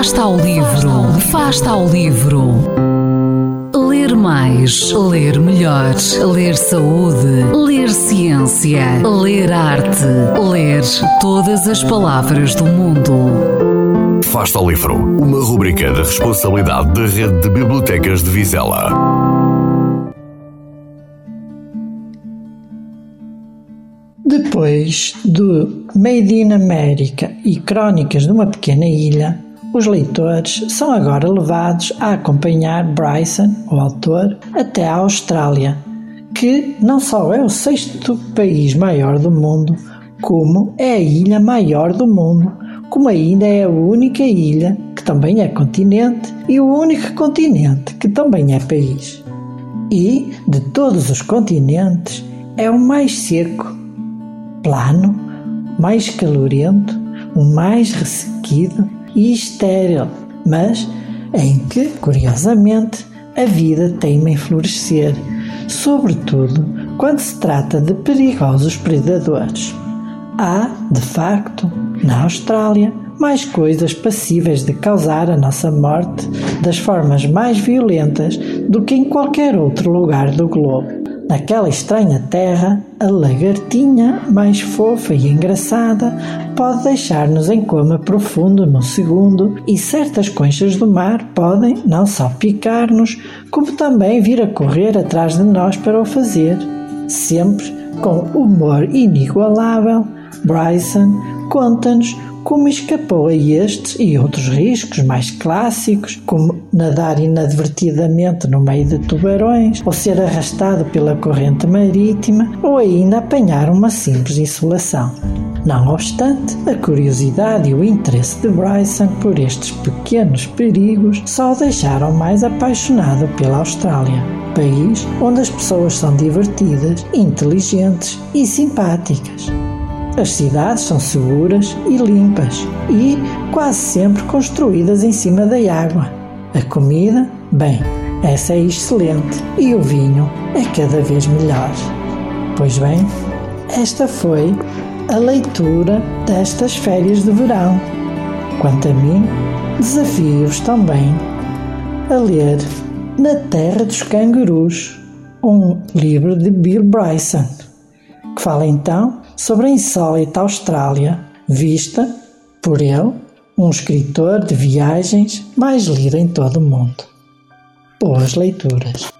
Fasta ao livro, Fasta ao livro. Ler mais, ler melhor, ler saúde, ler ciência, ler arte, ler todas as palavras do mundo. Fasta ao livro, uma rubrica da responsabilidade da Rede de Bibliotecas de Vizela. Depois do Made in America e Crónicas de uma Pequena Ilha, os leitores são agora levados a acompanhar Bryson, o autor, até a Austrália, que não só é o sexto país maior do mundo, como é a ilha maior do mundo, como ainda é a única ilha que também é continente e o único continente que também é país. E, de todos os continentes, é o mais seco plano, mais calorento, o mais ressequido e estéril, mas em que, curiosamente, a vida teima em florescer, sobretudo quando se trata de perigosos predadores. Há, de facto, na Austrália, mais coisas passíveis de causar a nossa morte das formas mais violentas do que em qualquer outro lugar do globo. Naquela estranha terra, a lagartinha mais fofa e engraçada pode deixar-nos em coma profundo num segundo e certas conchas do mar podem não só picar-nos, como também vir a correr atrás de nós para o fazer. Sempre com humor inigualável, Bryson conta-nos como escapou a estes e outros riscos mais clássicos, como nadar inadvertidamente no meio de tubarões, ou ser arrastado pela corrente marítima, ou ainda apanhar uma simples insolação. Não obstante, a curiosidade e o interesse de Bryson por estes pequenos perigos só o deixaram mais apaixonado pela Austrália, país onde as pessoas são divertidas, inteligentes e simpáticas. As cidades são seguras e limpas e quase sempre construídas em cima da água. A comida, bem, essa é excelente e o vinho é cada vez melhor. Pois bem, esta foi a leitura destas férias de verão. Quanto a mim, desafio-os também a ler Na Terra dos Cangurus, um livro de Bill Bryson, que fala então sobre a insólita Austrália, vista por ele, um escritor de viagens mais lido em todo o mundo. Boas leituras!